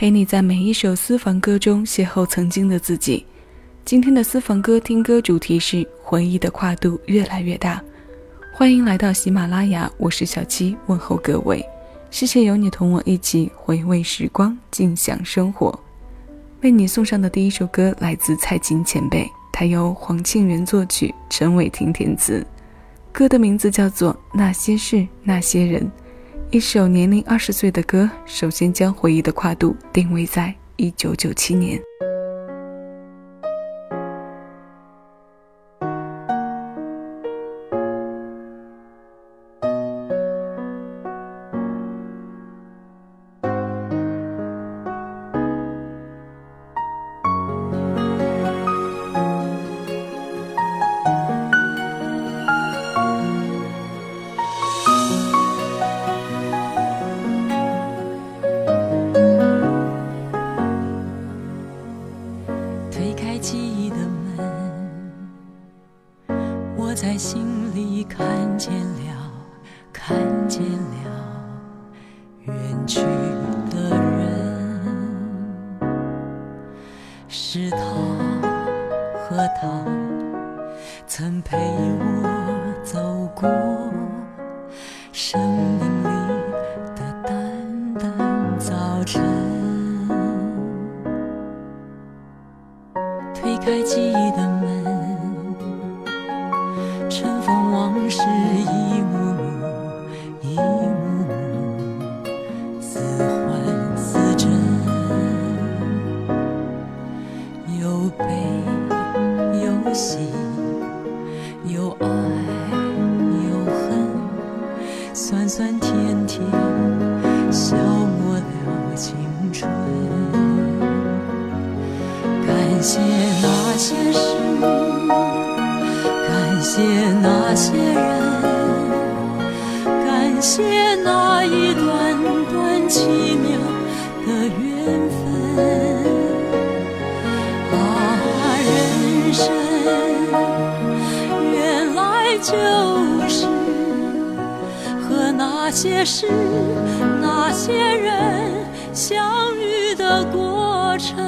陪你在每一首私房歌中邂逅曾经的自己。今天的私房歌听歌主题是回忆的跨度越来越大。欢迎来到喜马拉雅，我是小七，问候各位。谢谢有你同我一起回味时光，静享生活。为你送上的第一首歌来自蔡琴前辈，他由黄庆元作曲，陈伟霆填词。歌的名字叫做《那些事那些人》，一首年龄二十岁的歌，首先将回忆的跨度定位在一九九七年。是他和他曾陪我走过生命里的淡淡早晨。推开记忆的门，尘封往事已。些人感谢那一段段奇妙的缘分啊人生原来就是和那些事那些人相遇的过程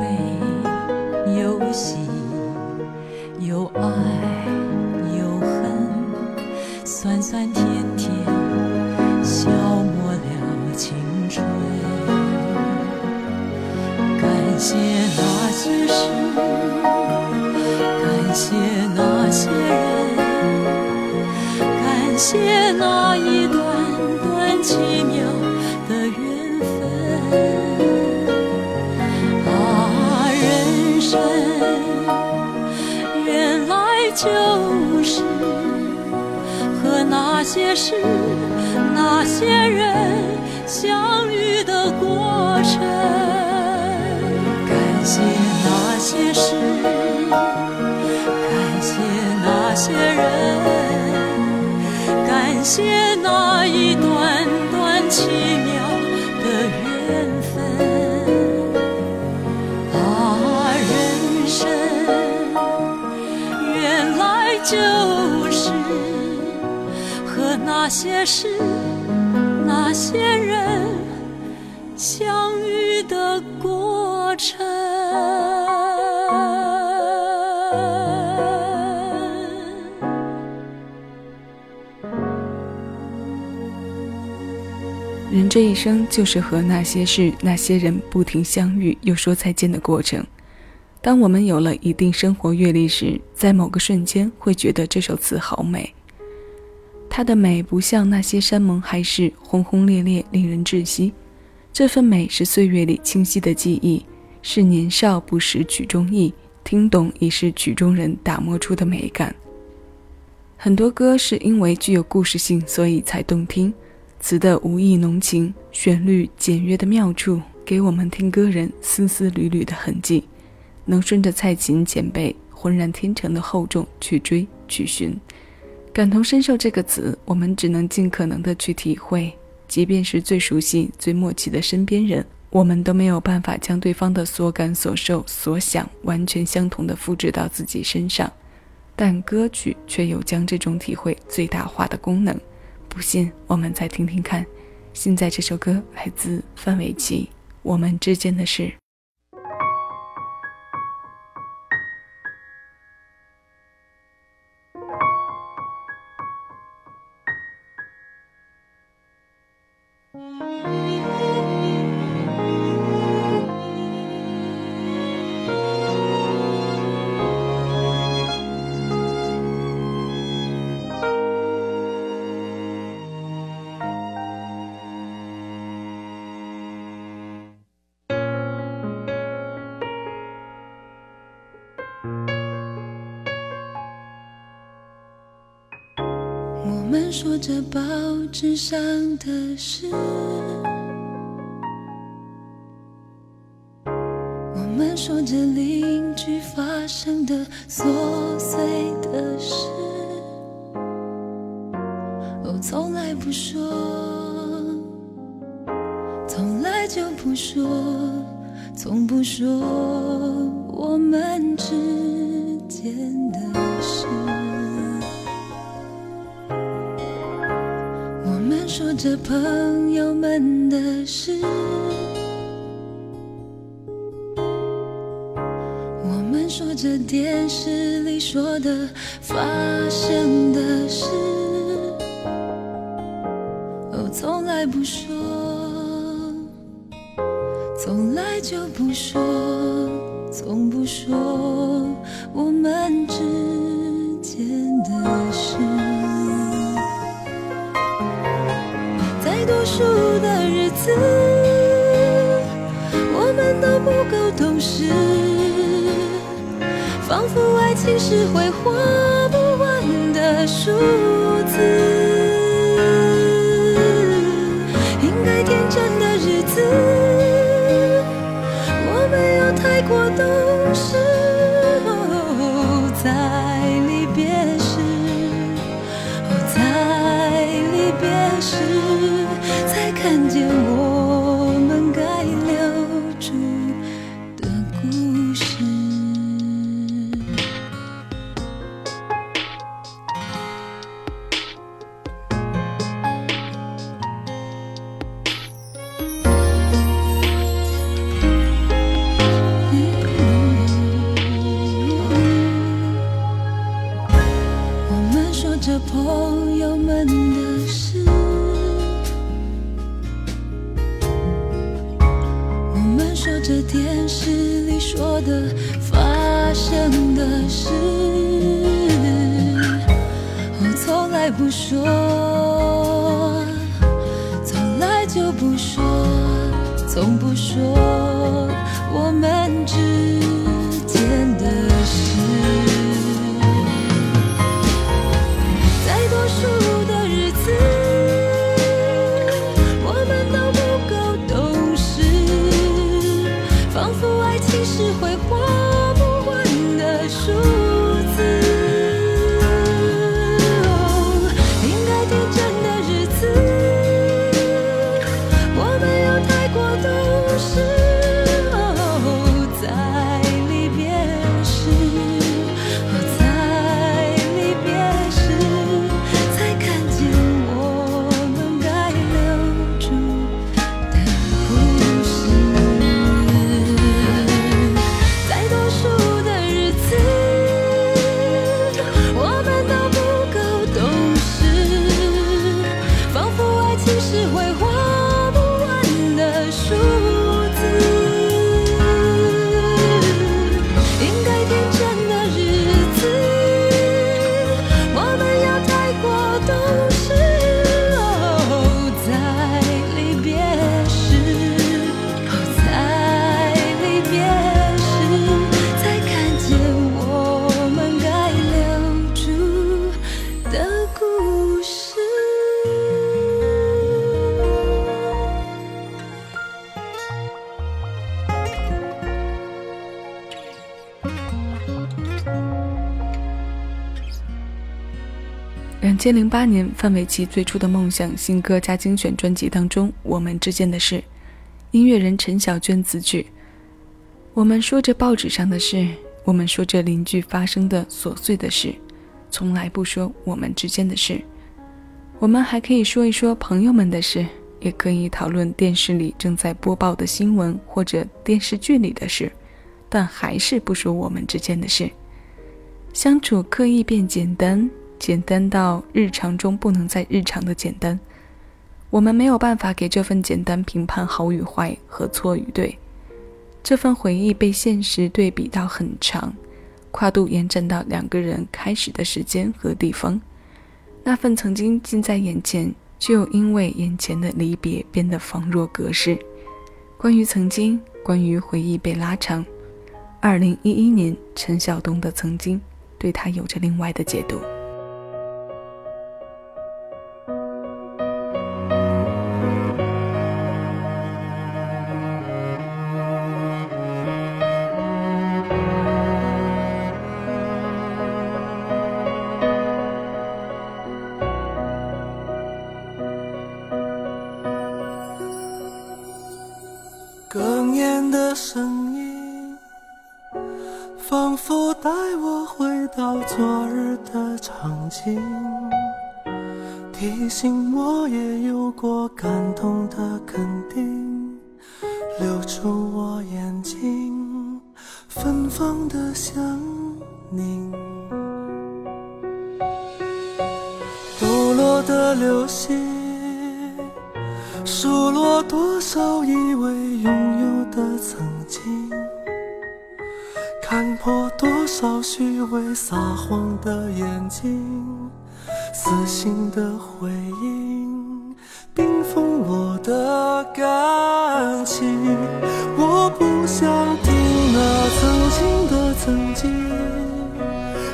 네. 那些事，那些人相遇的过程。感谢那些事，感谢那些人，感谢那些事，那些人相遇的过程。人这一生就是和那些事、那些人不停相遇又说再见的过程。当我们有了一定生活阅历时，在某个瞬间会觉得这首词好美。它的美不像那些山盟海誓，轰轰烈烈，令人窒息。这份美是岁月里清晰的记忆，是年少不识曲中意，听懂已是曲中人打磨出的美感。很多歌是因为具有故事性，所以才动听。词的无意浓情，旋律简约的妙处，给我们听歌人丝丝缕缕的痕迹，能顺着蔡琴前辈浑然天成的厚重去追去寻。感同身受这个词，我们只能尽可能的去体会。即便是最熟悉、最默契的身边人，我们都没有办法将对方的所感、所受、所想完全相同的复制到自己身上。但歌曲却有将这种体会最大化的功能。不信，我们再听听看。现在这首歌来自范玮琪，《我们之间的事》。着报纸上的事，我们说着邻居发生的琐碎的事，哦，从来不说，从来就不说，从不说我们之间的事。着朋友们的事，我们说着电视里说的发生的事，哦，从来不说，从来就不说，从不说我们只的日子，我们都不够懂事，仿佛爱情是会花不完的数字。应该天真的日子，我没有太过懂事。在离别时，在离别时。才看见我发生的事，我从来不说，从来就不说，从不说我们千零八年，范玮琪最初的梦想新歌加精选专辑当中，《我们之间的事》，音乐人陈小娟词曲。我们说着报纸上的事，我们说着邻居发生的琐碎的事，从来不说我们之间的事。我们还可以说一说朋友们的事，也可以讨论电视里正在播报的新闻或者电视剧里的事，但还是不说我们之间的事。相处刻意变简单。简单到日常中不能再日常的简单，我们没有办法给这份简单评判好与坏和错与对。这份回忆被现实对比到很长，跨度延展到两个人开始的时间和地方。那份曾经近在眼前，却又因为眼前的离别变得仿若隔世。关于曾经，关于回忆被拉长。二零一一年，陈晓东的曾经，对他有着另外的解读。场景，提醒我也有过感动的肯定，流出我眼睛，芬芳的香凝，抖落的流星。数落多少以为拥有的曾经，看破多少虚伪撒谎的眼睛，死心的回应，冰封我的感情。我不想听那曾经的曾经，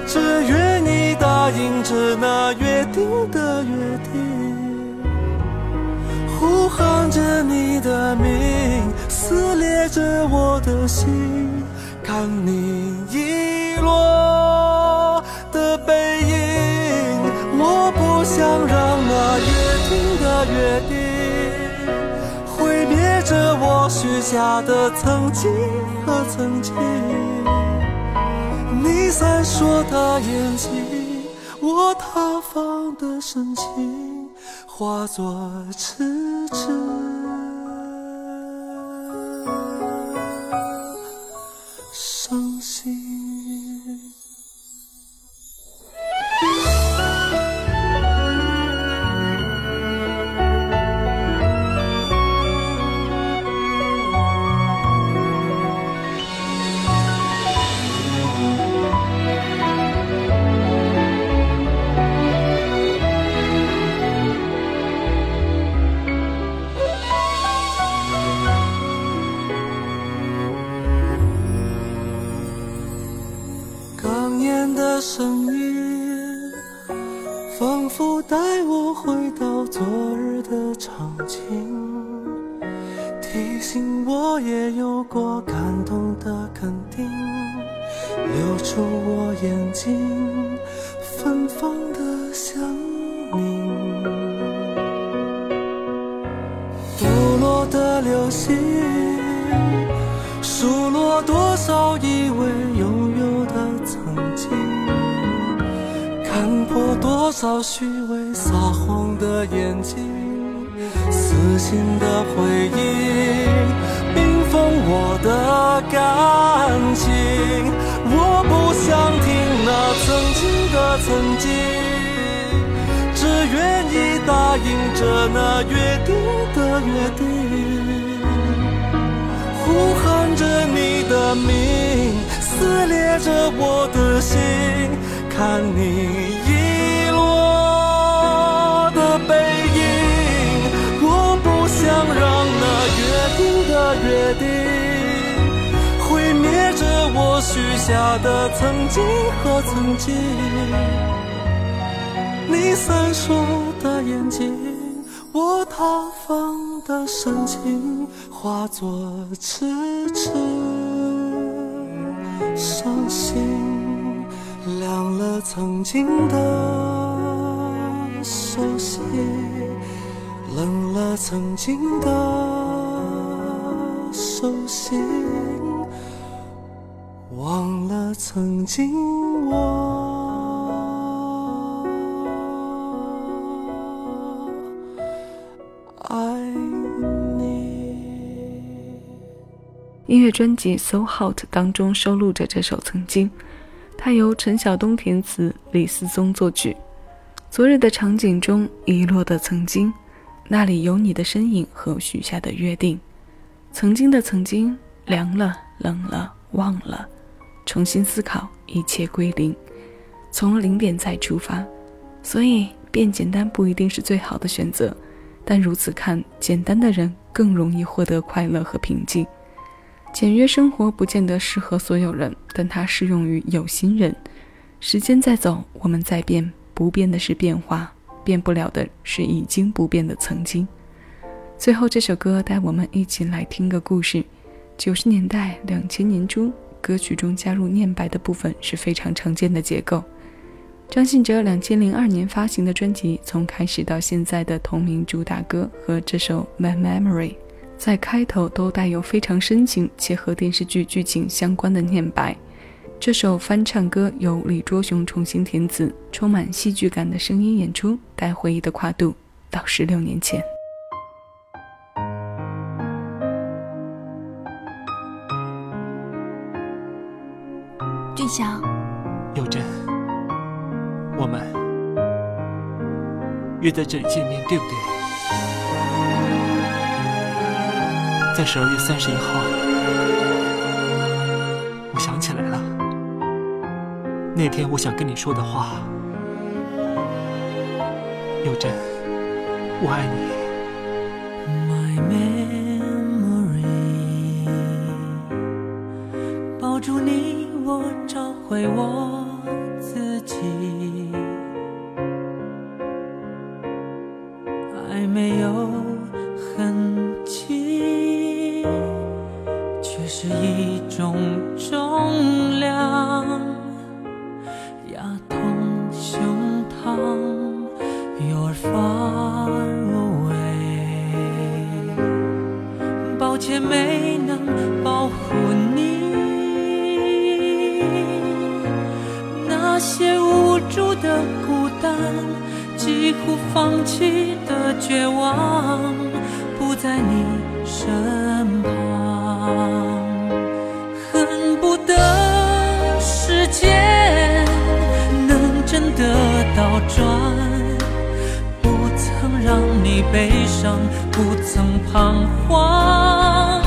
只愿你答应着那约定的约定。呼喊着你的名，撕裂着我的心，看你遗落的背影。我不想让那约定的约定，毁灭着我许下的曾经和曾经。你闪烁的眼睛，我塌方的深情。化作痴痴仿佛带我回到昨日的场景，提醒我也有过感动的肯定，流出我眼睛芬芳的香凝，堕落的流星数落多少以为看破多少虚伪撒谎的眼睛，死心的回忆冰封我的感情。我不想听那曾经的曾经，只愿意答应着那约定的约定，呼喊着你的名，撕裂着我的心。看你下的曾经和曾经。你闪烁的眼睛，我塌方的深情，化作痴痴伤心。凉了曾经的熟悉，冷了曾经的手心，忘了曾经我爱你。音乐专辑《So Hot》当中收录着这首《曾经》，它由陈晓东填词，李思宗作曲。昨日的场景中遗落的曾经，那里有你的身影和许下的约定。曾经的曾经，凉了，冷了，忘了，重新思考，一切归零，从零点再出发。所以变简单不一定是最好的选择，但如此看，简单的人更容易获得快乐和平静。简约生活不见得适合所有人，但它适用于有心人。时间在走，我们在变，不变的是变化，变不了的是已经不变的曾经。最后这首歌带我们一起来听个故事。九十年代、两千年初，歌曲中加入念白的部分是非常常见的结构。张信哲两千零二年发行的专辑，从开始到现在的同名主打歌和这首《My Memory》。在开头都带有非常深情且和电视剧剧情相关的念白。这首翻唱歌由李卓雄重新填词，充满戏剧感的声音演出，带回忆的跨度到十六年前。俊祥，有真，我们约在这里见面，对不对？在十二月三十一号，我想起来了，那天我想跟你说的话，有真，我爱你。My memory，抱住你，我找回我自己。爱没有痕迹，却是一种重量，压痛胸膛。You're 不放弃的绝望，不在你身旁，恨不得时间能真的倒转。不曾让你悲伤，不曾彷徨，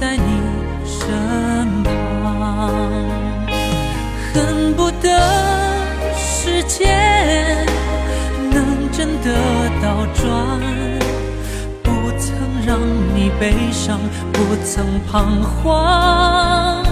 在你身旁。恨不得时间能真的倒转，不曾让你悲伤，不曾彷徨，